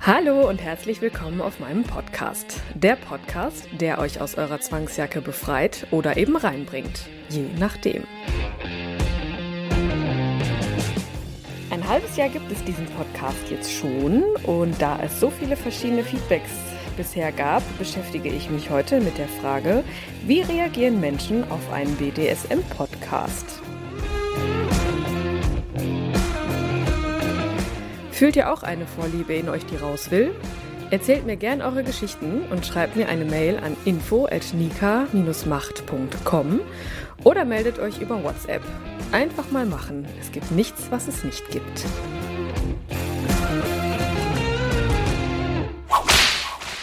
Hallo und herzlich willkommen auf meinem Podcast. Der Podcast, der euch aus eurer Zwangsjacke befreit oder eben reinbringt. Je nachdem. Ein halbes Jahr gibt es diesen Podcast jetzt schon und da es so viele verschiedene Feedbacks bisher gab, beschäftige ich mich heute mit der Frage, wie reagieren Menschen auf einen BDSM-Podcast? Fühlt ihr auch eine Vorliebe in euch, die raus will? Erzählt mir gern eure Geschichten und schreibt mir eine Mail an info@nika-macht.com oder meldet euch über WhatsApp. Einfach mal machen. Es gibt nichts, was es nicht gibt.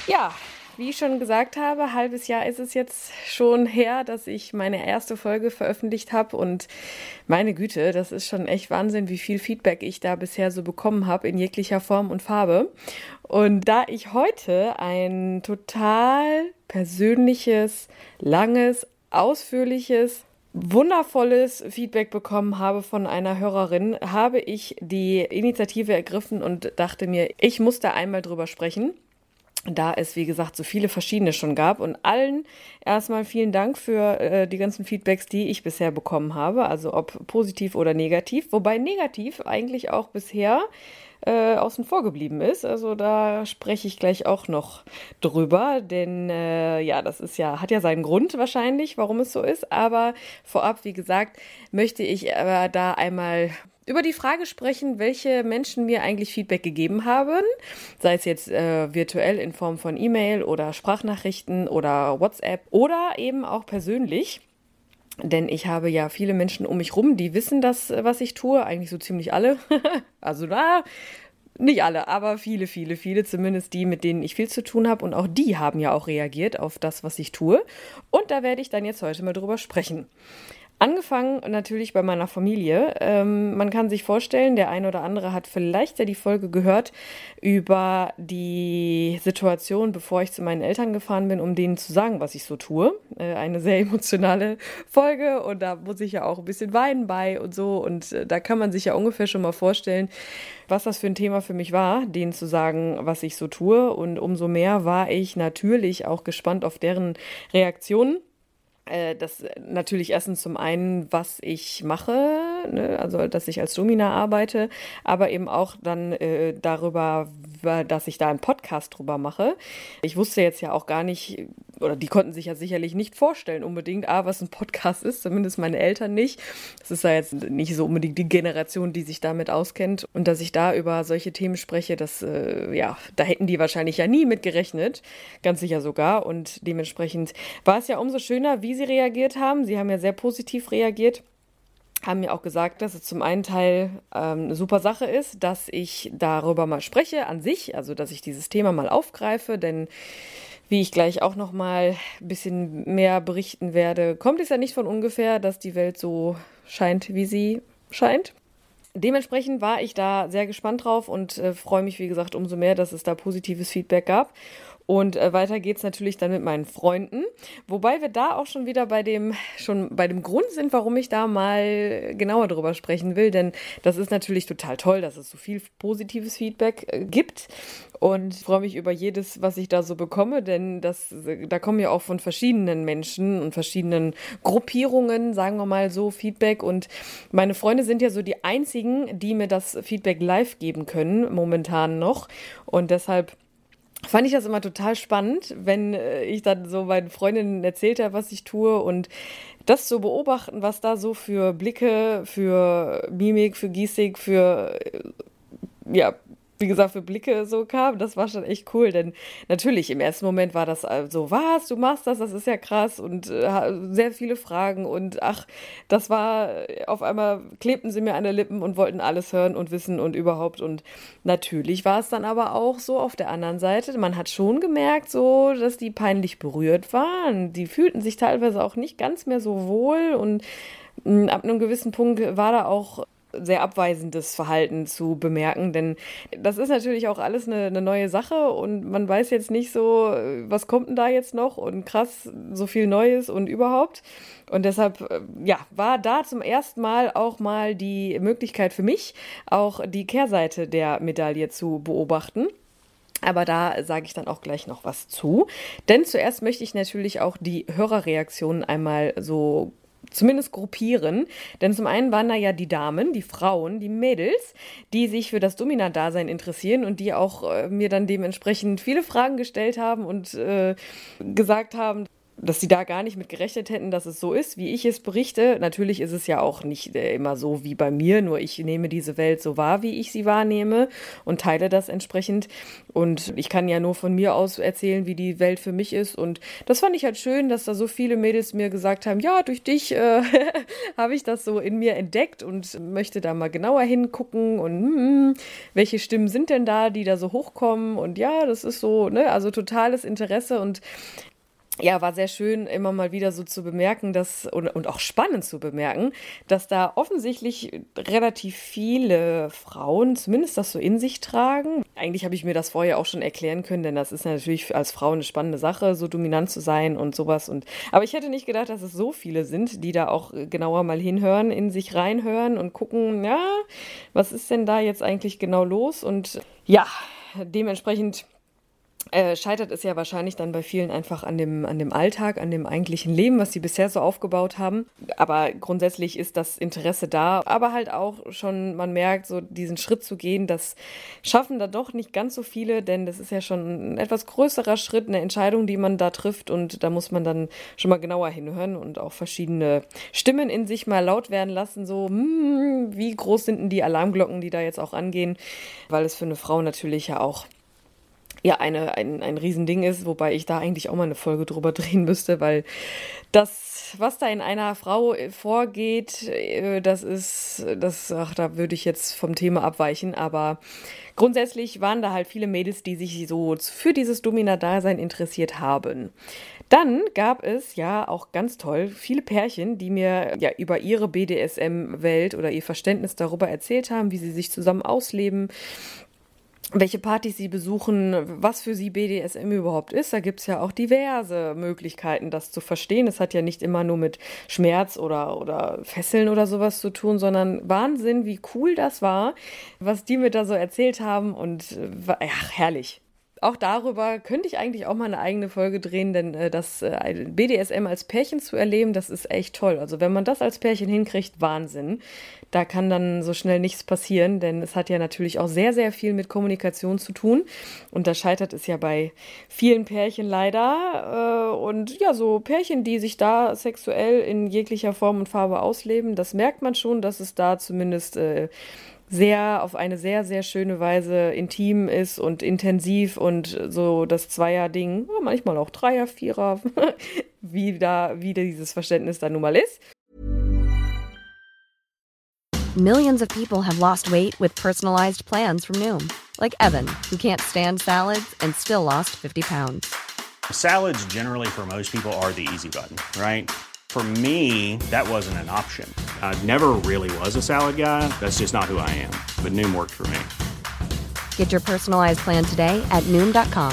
Ja, wie ich schon gesagt habe, halbes Jahr ist es jetzt schon her, dass ich meine erste Folge veröffentlicht habe und meine Güte, das ist schon echt Wahnsinn, wie viel Feedback ich da bisher so bekommen habe in jeglicher Form und Farbe. Und da ich heute ein total persönliches, langes, ausführliches wundervolles Feedback bekommen habe von einer Hörerin, habe ich die Initiative ergriffen und dachte mir, ich muss da einmal drüber sprechen da es, wie gesagt, so viele verschiedene schon gab. Und allen erstmal vielen Dank für äh, die ganzen Feedbacks, die ich bisher bekommen habe, also ob positiv oder negativ. Wobei negativ eigentlich auch bisher äh, außen vor geblieben ist. Also da spreche ich gleich auch noch drüber, denn äh, ja, das ist ja, hat ja seinen Grund wahrscheinlich, warum es so ist. Aber vorab, wie gesagt, möchte ich aber da einmal über die Frage sprechen, welche Menschen mir eigentlich Feedback gegeben haben, sei es jetzt äh, virtuell in Form von E-Mail oder Sprachnachrichten oder WhatsApp oder eben auch persönlich. Denn ich habe ja viele Menschen um mich rum, die wissen das, was ich tue, eigentlich so ziemlich alle. also da, nicht alle, aber viele, viele, viele, zumindest die, mit denen ich viel zu tun habe. Und auch die haben ja auch reagiert auf das, was ich tue. Und da werde ich dann jetzt heute mal drüber sprechen. Angefangen natürlich bei meiner Familie. Ähm, man kann sich vorstellen, der eine oder andere hat vielleicht ja die Folge gehört über die Situation, bevor ich zu meinen Eltern gefahren bin, um denen zu sagen, was ich so tue. Äh, eine sehr emotionale Folge und da muss ich ja auch ein bisschen weinen bei und so. Und äh, da kann man sich ja ungefähr schon mal vorstellen, was das für ein Thema für mich war, denen zu sagen, was ich so tue. Und umso mehr war ich natürlich auch gespannt auf deren Reaktionen das natürlich erstens zum einen, was ich mache, ne, also dass ich als Domina arbeite, aber eben auch dann äh, darüber, dass ich da einen Podcast drüber mache. Ich wusste jetzt ja auch gar nicht, oder die konnten sich ja sicherlich nicht vorstellen unbedingt, ah, was ein Podcast ist, zumindest meine Eltern nicht. Das ist ja jetzt nicht so unbedingt die Generation, die sich damit auskennt. Und dass ich da über solche Themen spreche, das, äh, ja, da hätten die wahrscheinlich ja nie mit gerechnet, ganz sicher sogar. Und dementsprechend war es ja umso schöner, wie sie reagiert haben. Sie haben ja sehr positiv reagiert haben mir auch gesagt, dass es zum einen Teil ähm, eine super Sache ist, dass ich darüber mal spreche an sich, also dass ich dieses Thema mal aufgreife, denn wie ich gleich auch noch mal ein bisschen mehr berichten werde, kommt es ja nicht von ungefähr, dass die Welt so scheint, wie sie scheint. Dementsprechend war ich da sehr gespannt drauf und äh, freue mich, wie gesagt, umso mehr, dass es da positives Feedback gab. Und äh, weiter geht's natürlich dann mit meinen Freunden, wobei wir da auch schon wieder bei dem schon bei dem Grund sind, warum ich da mal genauer drüber sprechen will, denn das ist natürlich total toll, dass es so viel positives Feedback äh, gibt. Und freue mich über jedes, was ich da so bekomme, denn das da kommen ja auch von verschiedenen Menschen und verschiedenen Gruppierungen, sagen wir mal so Feedback. Und meine Freunde sind ja so die einzigen, die mir das Feedback live geben können momentan noch. Und deshalb fand ich das immer total spannend, wenn äh, ich dann so meinen Freundinnen erzählt habe, was ich tue und das zu beobachten, was da so für Blicke, für Mimik, für Gestik, für äh, ja, wie gesagt, für Blicke so kam, das war schon echt cool. Denn natürlich, im ersten Moment war das so, was, du machst das, das ist ja krass und äh, sehr viele Fragen und ach, das war, auf einmal klebten sie mir an den Lippen und wollten alles hören und wissen und überhaupt. Und natürlich war es dann aber auch so auf der anderen Seite, man hat schon gemerkt, so, dass die peinlich berührt waren. Die fühlten sich teilweise auch nicht ganz mehr so wohl und mm, ab einem gewissen Punkt war da auch sehr abweisendes Verhalten zu bemerken, denn das ist natürlich auch alles eine, eine, neue Sache und man weiß jetzt nicht so, was kommt denn da jetzt noch und krass, so viel Neues und überhaupt. Und deshalb, äh, ja, war da zum ersten Mal auch mal die Möglichkeit für mich, auch die Kehrseite der Medaille zu beobachten. Aber da sage ich dann auch gleich noch was zu. Denn zuerst möchte ich natürlich auch die Hörerreaktionen einmal so zumindest gruppieren. Denn zum einen waren da ja die Damen, die Frauen, die Mädels, die sich für das Domina-Dasein interessieren und die auch äh, mir dann dementsprechend viele Fragen gestellt haben und äh, gesagt haben, dass sie da gar nicht mit gerechnet hätten, dass es so ist, wie ich es berichte. Natürlich ist es ja auch nicht äh, immer so wie bei mir, nur ich nehme diese Welt so wahr, wie ich sie wahrnehme und teile das entsprechend. Und ich kann ja nur von mir aus erzählen, wie die Welt für mich ist. Und das fand ich halt schön, dass da so viele Mädels mir gesagt haben, ja, durch dich äh, habe ich das so in mir entdeckt und möchte da mal genauer hingucken und hm, welche Stimmen sind denn da, die da so hochkommen. Und ja, das ist so, ne, also totales Interesse und ja, war sehr schön, immer mal wieder so zu bemerken, dass, und, und auch spannend zu bemerken, dass da offensichtlich relativ viele Frauen zumindest das so in sich tragen. Eigentlich habe ich mir das vorher auch schon erklären können, denn das ist natürlich als Frau eine spannende Sache, so dominant zu sein und sowas. Und, aber ich hätte nicht gedacht, dass es so viele sind, die da auch genauer mal hinhören, in sich reinhören und gucken, ja, was ist denn da jetzt eigentlich genau los? Und ja, dementsprechend äh, scheitert es ja wahrscheinlich dann bei vielen einfach an dem, an dem Alltag, an dem eigentlichen Leben, was sie bisher so aufgebaut haben. Aber grundsätzlich ist das Interesse da. Aber halt auch schon, man merkt, so diesen Schritt zu gehen, das schaffen da doch nicht ganz so viele, denn das ist ja schon ein etwas größerer Schritt, eine Entscheidung, die man da trifft. Und da muss man dann schon mal genauer hinhören und auch verschiedene Stimmen in sich mal laut werden lassen. So, hm, wie groß sind denn die Alarmglocken, die da jetzt auch angehen? Weil es für eine Frau natürlich ja auch ja eine, ein, ein Riesending ist, wobei ich da eigentlich auch mal eine Folge drüber drehen müsste, weil das, was da in einer Frau vorgeht, äh, das ist, das, ach, da würde ich jetzt vom Thema abweichen, aber grundsätzlich waren da halt viele Mädels, die sich so für dieses Domina-Dasein interessiert haben. Dann gab es ja auch ganz toll viele Pärchen, die mir ja über ihre BDSM-Welt oder ihr Verständnis darüber erzählt haben, wie sie sich zusammen ausleben, welche Partys sie besuchen, was für sie BDSM überhaupt ist. Da gibt es ja auch diverse Möglichkeiten, das zu verstehen. Es hat ja nicht immer nur mit Schmerz oder, oder Fesseln oder sowas zu tun, sondern Wahnsinn, wie cool das war, was die mir da so erzählt haben und äh, ach, herrlich auch darüber könnte ich eigentlich auch mal eine eigene Folge drehen, denn äh, das äh, BDSM als Pärchen zu erleben, das ist echt toll. Also wenn man das als Pärchen hinkriegt, Wahnsinn. Da kann dann so schnell nichts passieren, denn es hat ja natürlich auch sehr, sehr viel mit Kommunikation zu tun. Und da scheitert es ja bei vielen Pärchen leider. Äh, und ja, so Pärchen, die sich da sexuell in jeglicher Form und Farbe ausleben, das merkt man schon, dass es da zumindest äh, sehr auf eine sehr, sehr schöne Weise intim ist und intensiv und so das Zweier-Ding, manchmal auch Dreier, Vierer, wie da, wie dieses Verständnis da nun mal ist. Millions of people have lost weight with personalized plans from Noom, like Evan, who can't stand salads and still lost 50 pounds. Salads generally for most people are the easy button, right? For me, that wasn't an option. I never really was a salad guy. That's just not who I am. But Noom worked for me. Get your personalized plan today at Noom.com.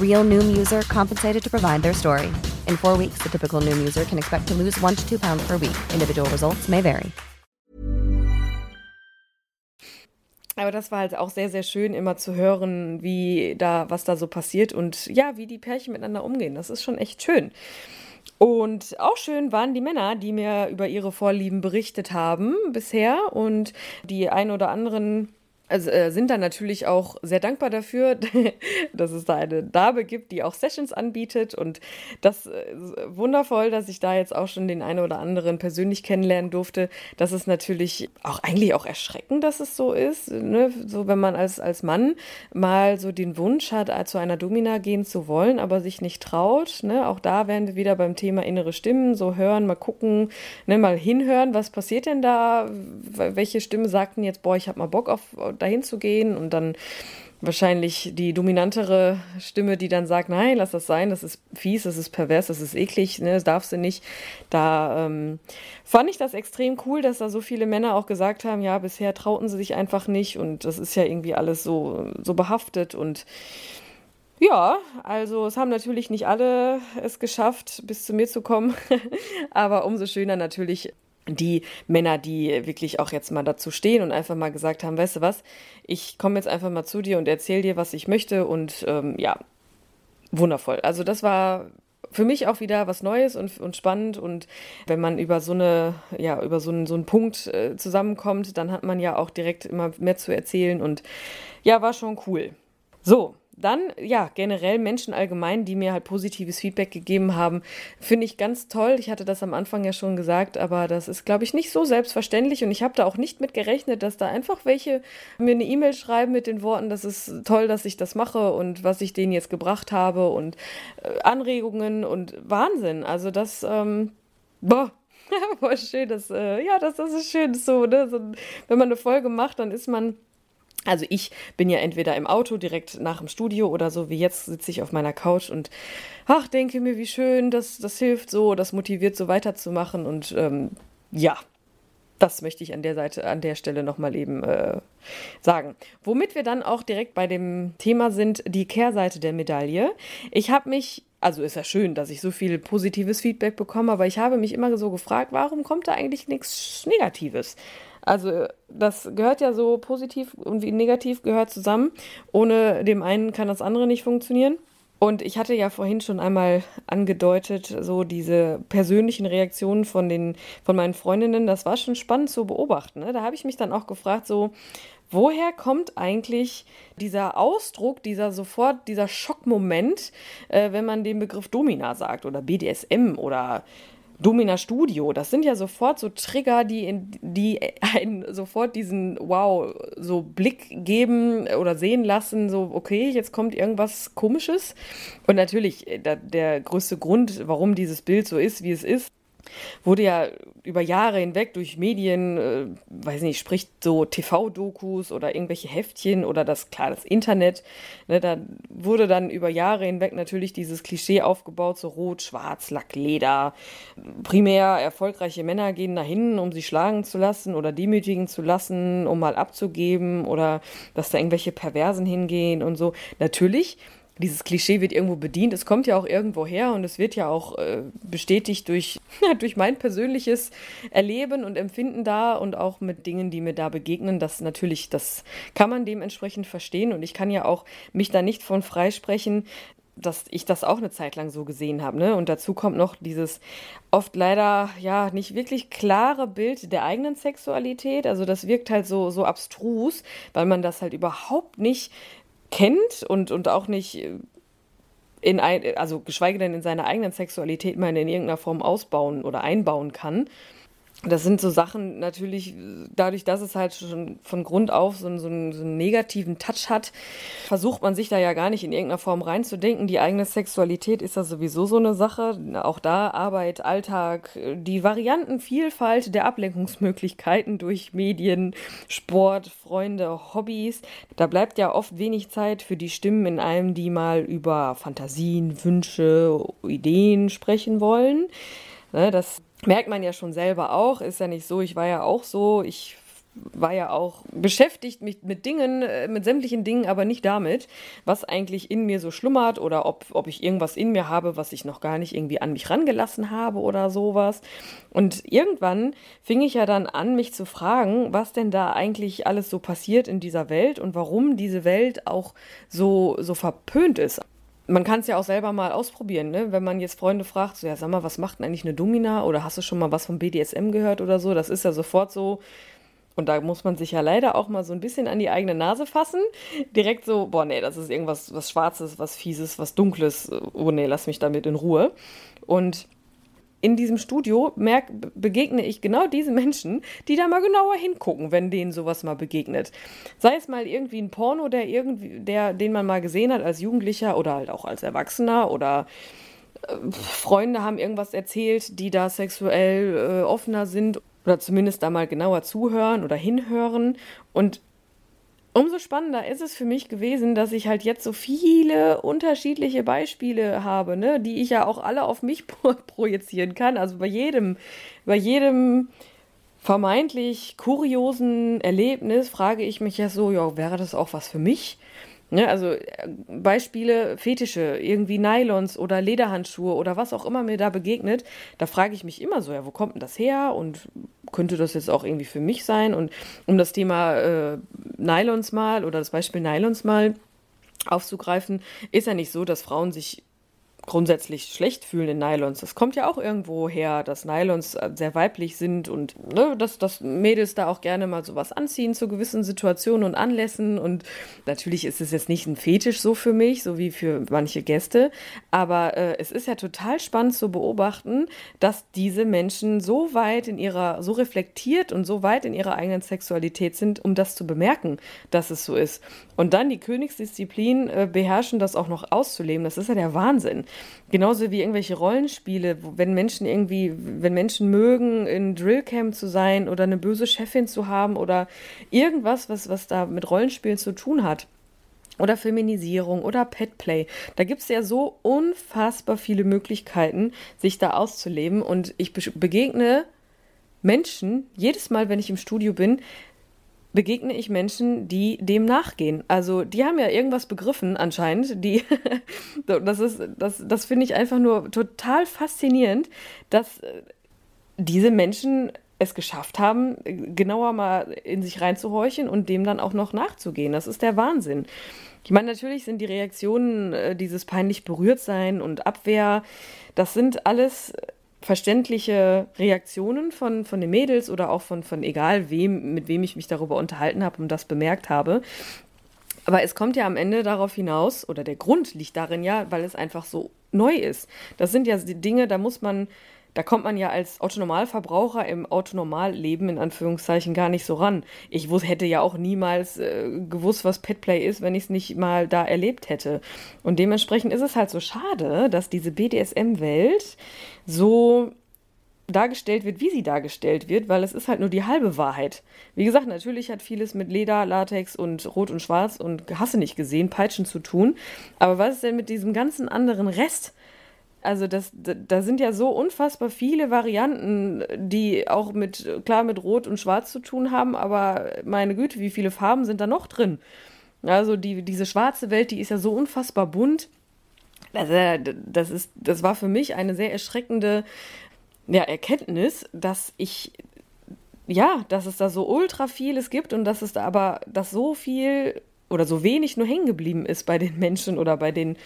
Real Noom user compensated to provide their story. In four weeks, the typical Noom user can expect to lose one to two pounds per week. Individual results may vary. Aber das war halt auch sehr, sehr schön, immer zu hören, wie da, was da so passiert und ja, wie die Pärchen miteinander umgehen. Das ist schon echt schön. Und auch schön waren die Männer, die mir über ihre Vorlieben berichtet haben bisher. Und die ein oder anderen also, äh, sind dann natürlich auch sehr dankbar dafür, dass es da eine Dame gibt, die auch Sessions anbietet. Und das äh, wundervoll, dass ich da jetzt auch schon den einen oder anderen persönlich kennenlernen durfte. Das ist natürlich auch eigentlich auch erschreckend, dass es so ist. Ne? So, wenn man als, als Mann mal so den Wunsch hat, äh, zu einer Domina gehen zu wollen, aber sich nicht traut. Ne? Auch da wären wir wieder beim Thema innere Stimmen, so hören, mal gucken, ne? mal hinhören, was passiert denn da? Welche Stimme sagten jetzt, boah, ich habe mal Bock auf dahin zu gehen und dann wahrscheinlich die dominantere Stimme, die dann sagt, nein, lass das sein, das ist fies, das ist pervers, das ist eklig, ne, das darfst du nicht. Da ähm, fand ich das extrem cool, dass da so viele Männer auch gesagt haben, ja, bisher trauten sie sich einfach nicht und das ist ja irgendwie alles so, so behaftet und ja, also es haben natürlich nicht alle es geschafft, bis zu mir zu kommen, aber umso schöner natürlich die Männer, die wirklich auch jetzt mal dazu stehen und einfach mal gesagt haben, weißt du was, ich komme jetzt einfach mal zu dir und erzähle dir, was ich möchte und ähm, ja, wundervoll. Also das war für mich auch wieder was Neues und, und spannend und wenn man über so eine, ja, über so einen, so einen Punkt äh, zusammenkommt, dann hat man ja auch direkt immer mehr zu erzählen und ja, war schon cool. So, dann, ja, generell Menschen allgemein, die mir halt positives Feedback gegeben haben, finde ich ganz toll. Ich hatte das am Anfang ja schon gesagt, aber das ist, glaube ich, nicht so selbstverständlich und ich habe da auch nicht mit gerechnet, dass da einfach welche mir eine E-Mail schreiben mit den Worten, das ist toll, dass ich das mache und was ich denen jetzt gebracht habe und äh, Anregungen und Wahnsinn. Also das, ähm, boah, voll schön, das, äh, ja, das, das ist schön, so, ne? So, wenn man eine Folge macht, dann ist man also ich bin ja entweder im Auto direkt nach dem Studio oder so wie jetzt sitze ich auf meiner Couch und ach, denke mir, wie schön, das, das hilft so, das motiviert so weiterzumachen und ähm, ja, das möchte ich an der Seite, an der Stelle nochmal eben äh, sagen. Womit wir dann auch direkt bei dem Thema sind, die Kehrseite der Medaille. Ich habe mich also ist ja schön, dass ich so viel positives Feedback bekomme, aber ich habe mich immer so gefragt, warum kommt da eigentlich nichts Negatives? Also das gehört ja so positiv und wie negativ gehört zusammen. Ohne dem einen kann das andere nicht funktionieren. Und ich hatte ja vorhin schon einmal angedeutet, so diese persönlichen Reaktionen von den, von meinen Freundinnen, das war schon spannend zu beobachten. Ne? Da habe ich mich dann auch gefragt, so, woher kommt eigentlich dieser Ausdruck, dieser sofort, dieser Schockmoment, äh, wenn man den Begriff Domina sagt oder BDSM oder Domina Studio, das sind ja sofort so Trigger, die, in, die einen sofort diesen Wow, so Blick geben oder sehen lassen, so okay, jetzt kommt irgendwas Komisches. Und natürlich, äh, der, der größte Grund, warum dieses Bild so ist, wie es ist, wurde ja über Jahre hinweg durch Medien, äh, weiß nicht, spricht so TV-Dokus oder irgendwelche Heftchen oder das, klar, das Internet, ne, da wurde dann über Jahre hinweg natürlich dieses Klischee aufgebaut, so rot, schwarz, Lack, Leder. Primär erfolgreiche Männer gehen dahin, um sich schlagen zu lassen oder demütigen zu lassen, um mal abzugeben oder dass da irgendwelche Perversen hingehen und so. Natürlich dieses Klischee wird irgendwo bedient. Es kommt ja auch irgendwo her und es wird ja auch äh, bestätigt durch, durch mein persönliches Erleben und Empfinden da und auch mit Dingen, die mir da begegnen. Das natürlich, das kann man dementsprechend verstehen und ich kann ja auch mich da nicht von freisprechen, dass ich das auch eine Zeit lang so gesehen habe. Ne? Und dazu kommt noch dieses oft leider ja nicht wirklich klare Bild der eigenen Sexualität. Also das wirkt halt so, so abstrus, weil man das halt überhaupt nicht kennt und, und auch nicht in ein, also geschweige denn in seiner eigenen Sexualität mal in irgendeiner Form ausbauen oder einbauen kann das sind so Sachen natürlich, dadurch, dass es halt schon von Grund auf so einen, so, einen, so einen, negativen Touch hat, versucht man sich da ja gar nicht in irgendeiner Form reinzudenken. Die eigene Sexualität ist ja sowieso so eine Sache. Auch da Arbeit, Alltag, die Variantenvielfalt der Ablenkungsmöglichkeiten durch Medien, Sport, Freunde, Hobbys. Da bleibt ja oft wenig Zeit für die Stimmen in einem, die mal über Fantasien, Wünsche, Ideen sprechen wollen. Ne, das merkt man ja schon selber auch. Ist ja nicht so, ich war ja auch so, ich war ja auch beschäftigt mit, mit Dingen, äh, mit sämtlichen Dingen, aber nicht damit, was eigentlich in mir so schlummert oder ob, ob ich irgendwas in mir habe, was ich noch gar nicht irgendwie an mich rangelassen habe oder sowas. Und irgendwann fing ich ja dann an, mich zu fragen, was denn da eigentlich alles so passiert in dieser Welt und warum diese Welt auch so, so verpönt ist man kann es ja auch selber mal ausprobieren, ne? wenn man jetzt Freunde fragt, so ja, sag mal, was macht denn eigentlich eine Domina oder hast du schon mal was vom BDSM gehört oder so, das ist ja sofort so, Und da muss man sich ja leider auch mal so ein bisschen an die eigene Nase fassen. Direkt so, boah, nee, das ist irgendwas was Schwarzes, was Fieses, was Dunkles. Oh nee, lass mich damit in Ruhe. Und in diesem Studio merk, begegne ich genau diese Menschen, die da mal genauer hingucken, wenn denen sowas mal begegnet. Sei es mal irgendwie ein Porno, der irgendwie, der, den man mal gesehen hat als Jugendlicher oder halt auch als Erwachsener oder äh, Freunde haben irgendwas erzählt, die da sexuell äh, offener sind oder zumindest da mal genauer zuhören oder hinhören. Und umso spannender ist es für mich gewesen, dass ich halt jetzt so viele unterschiedliche Beispiele habe, ne, die ich ja auch alle auf mich projizieren kann. Also bei jedem, bei jedem vermeintlich kuriosen Erlebnis frage ich mich ja so, ja, wäre das auch was für mich? Ne, also äh, Beispiele Fetische, irgendwie Nylons oder Lederhandschuhe oder was auch immer mir da begegnet, da frage ich mich immer so, ja, wo kommt denn das her und könnte das jetzt auch irgendwie für mich sein? Und um das Thema äh, Nylons mal oder das Beispiel Nylons mal aufzugreifen, ist ja nicht so, dass Frauen sich grundsätzlich schlecht fühlen in Nylons. Das kommt ja auch irgendwo her, dass Nylons äh, sehr weiblich sind und ne, dass, dass Mädels da auch gerne mal sowas anziehen zu gewissen Situationen und Anlässen. Und natürlich ist es jetzt nicht ein Fetisch so für mich, so wie für manche Gäste. Aber äh, es ist ja total spannend zu beobachten, dass diese Menschen so weit in ihrer, so reflektiert und so weit in ihrer eigenen Sexualität sind, um das zu bemerken, dass es so ist. Und dann die Königsdisziplin äh, beherrschen, das auch noch auszuleben. Das ist ja der Wahnsinn. Genauso wie irgendwelche Rollenspiele, wo, wenn Menschen irgendwie, wenn Menschen mögen, in Drillcamp zu sein oder eine böse Chefin zu haben oder irgendwas, was, was da mit Rollenspielen zu tun hat. Oder Feminisierung oder Petplay. Da gibt es ja so unfassbar viele Möglichkeiten, sich da auszuleben. Und ich begegne Menschen, jedes Mal, wenn ich im Studio bin, begegne ich Menschen, die dem nachgehen. Also die haben ja irgendwas begriffen anscheinend. Die, das ist, das, das finde ich einfach nur total faszinierend, dass äh, diese Menschen es geschafft haben, genauer mal in sich reinzuhorchen und dem dann auch noch nachzugehen. Das ist der Wahnsinn. Ich meine, natürlich sind die Reaktionen, äh, dieses peinlich berührt sein und Abwehr, das sind alles verständliche Reaktionen von, von den Mädels oder auch von, von egal wem, mit wem ich mich darüber unterhalten habe und das bemerkt habe. Aber es kommt ja am Ende darauf hinaus, oder der Grund liegt darin ja, weil es einfach so neu ist. Das sind ja die Dinge, da muss man da kommt man ja als Autonormalverbraucher im Autonormalleben in Anführungszeichen gar nicht so ran. Ich hätte ja auch niemals äh, gewusst, was Petplay ist, wenn ich es nicht mal da erlebt hätte. Und dementsprechend ist es halt so schade, dass diese BDSM-Welt so dargestellt wird, wie sie dargestellt wird, weil es ist halt nur die halbe Wahrheit. Wie gesagt, natürlich hat vieles mit Leder, Latex und Rot und Schwarz und Hasse nicht gesehen, Peitschen zu tun. Aber was ist denn mit diesem ganzen anderen Rest? Also das, da sind ja so unfassbar viele Varianten, die auch mit, klar, mit Rot und Schwarz zu tun haben, aber meine Güte, wie viele Farben sind da noch drin? Also die, diese schwarze Welt, die ist ja so unfassbar bunt. Das, das, ist, das war für mich eine sehr erschreckende ja, Erkenntnis, dass ich, ja, dass es da so ultra vieles gibt und dass es da aber, dass so viel oder so wenig nur hängen geblieben ist bei den Menschen oder bei den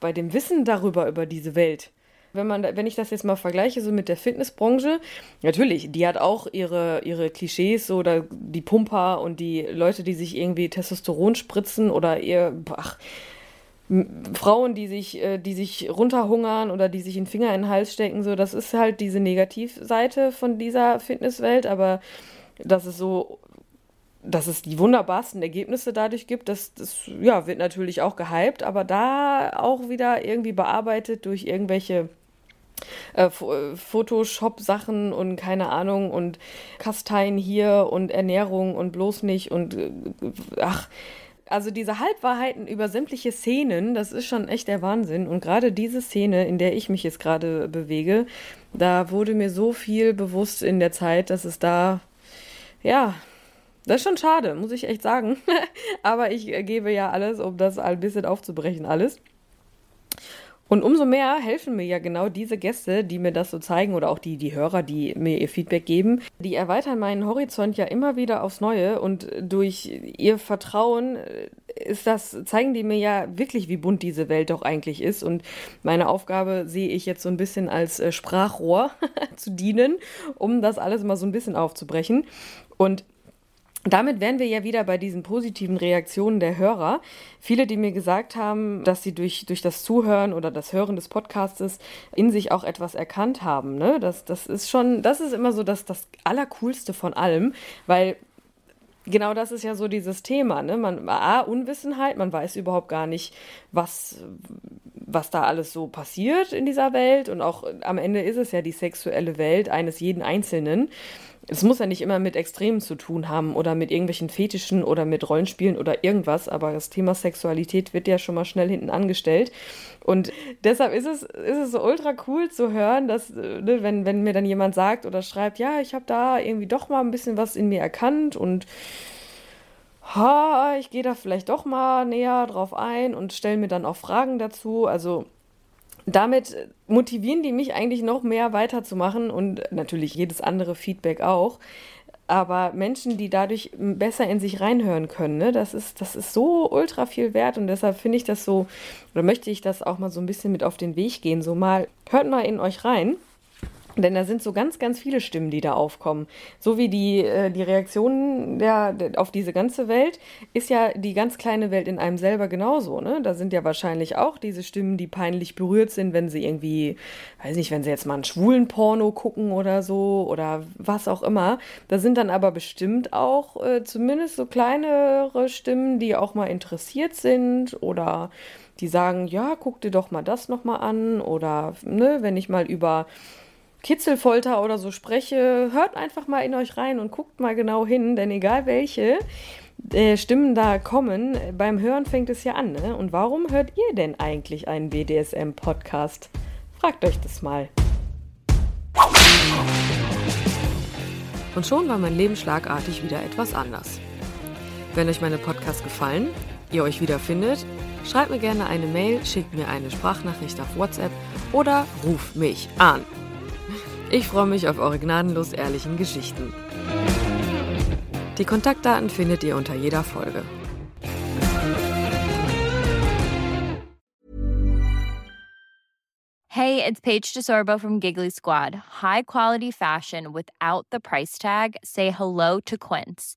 bei dem Wissen darüber, über diese Welt. Wenn, man, wenn ich das jetzt mal vergleiche, so mit der Fitnessbranche, natürlich, die hat auch ihre, ihre Klischees, oder die Pumper und die Leute, die sich irgendwie Testosteron spritzen oder ihr, ach, Frauen, die sich, äh, die sich runterhungern oder die sich einen Finger in den Hals stecken, so, das ist halt diese Negativseite von dieser Fitnesswelt, aber das ist so dass es die wunderbarsten Ergebnisse dadurch gibt, das, das ja, wird natürlich auch gehypt, aber da auch wieder irgendwie bearbeitet durch irgendwelche äh, Photoshop-Sachen und keine Ahnung und Kasteien hier und Ernährung und bloß nicht und äh, ach, also diese Halbwahrheiten über sämtliche Szenen, das ist schon echt der Wahnsinn. Und gerade diese Szene, in der ich mich jetzt gerade bewege, da wurde mir so viel bewusst in der Zeit, dass es da, ja, das ist schon schade, muss ich echt sagen. Aber ich gebe ja alles, um das ein bisschen aufzubrechen, alles. Und umso mehr helfen mir ja genau diese Gäste, die mir das so zeigen oder auch die, die Hörer, die mir ihr Feedback geben. Die erweitern meinen Horizont ja immer wieder aufs Neue und durch ihr Vertrauen äh, ist das, zeigen die mir ja wirklich, wie bunt diese Welt doch eigentlich ist. Und meine Aufgabe sehe ich jetzt so ein bisschen als äh, Sprachrohr zu dienen, um das alles mal so ein bisschen aufzubrechen. Und damit wären wir ja wieder bei diesen positiven Reaktionen der Hörer. Viele, die mir gesagt haben, dass sie durch, durch das Zuhören oder das Hören des Podcastes in sich auch etwas erkannt haben. Ne? Das, das ist schon, das ist immer so das, das Allercoolste von allem, weil genau das ist ja so dieses Thema. Ne? Man, A, Unwissenheit, man weiß überhaupt gar nicht, was, was da alles so passiert in dieser Welt. Und auch am Ende ist es ja die sexuelle Welt eines jeden Einzelnen es muss ja nicht immer mit Extremen zu tun haben oder mit irgendwelchen Fetischen oder mit Rollenspielen oder irgendwas, aber das Thema Sexualität wird ja schon mal schnell hinten angestellt. Und deshalb ist es, ist es so ultra cool zu hören, dass, ne, wenn, wenn mir dann jemand sagt oder schreibt, ja, ich habe da irgendwie doch mal ein bisschen was in mir erkannt und ha, ich gehe da vielleicht doch mal näher drauf ein und stelle mir dann auch Fragen dazu. Also damit motivieren die mich eigentlich noch mehr weiterzumachen und natürlich jedes andere Feedback auch. Aber Menschen, die dadurch besser in sich reinhören können, ne, das, ist, das ist so ultra viel wert und deshalb finde ich das so, oder möchte ich das auch mal so ein bisschen mit auf den Weg gehen. So mal, hört mal in euch rein denn da sind so ganz, ganz viele Stimmen, die da aufkommen. So wie die, äh, die Reaktionen der, der, auf diese ganze Welt, ist ja die ganz kleine Welt in einem selber genauso. Ne? Da sind ja wahrscheinlich auch diese Stimmen, die peinlich berührt sind, wenn sie irgendwie, weiß nicht, wenn sie jetzt mal einen schwulen Porno gucken oder so oder was auch immer. Da sind dann aber bestimmt auch äh, zumindest so kleinere Stimmen, die auch mal interessiert sind oder die sagen, ja, guck dir doch mal das nochmal an oder ne, wenn ich mal über Kitzelfolter oder so spreche, hört einfach mal in euch rein und guckt mal genau hin, denn egal welche äh, Stimmen da kommen, beim Hören fängt es ja an. Ne? Und warum hört ihr denn eigentlich einen BDSM-Podcast? Fragt euch das mal. Und schon war mein Leben schlagartig wieder etwas anders. Wenn euch meine Podcasts gefallen, ihr euch wiederfindet, schreibt mir gerne eine Mail, schickt mir eine Sprachnachricht auf WhatsApp oder ruft mich an. Ich freue mich auf eure gnadenlos ehrlichen Geschichten. Die Kontaktdaten findet ihr unter jeder Folge. Hey, it's Paige DeSorbo from Giggly Squad. High quality fashion without the price tag. Say hello to Quince.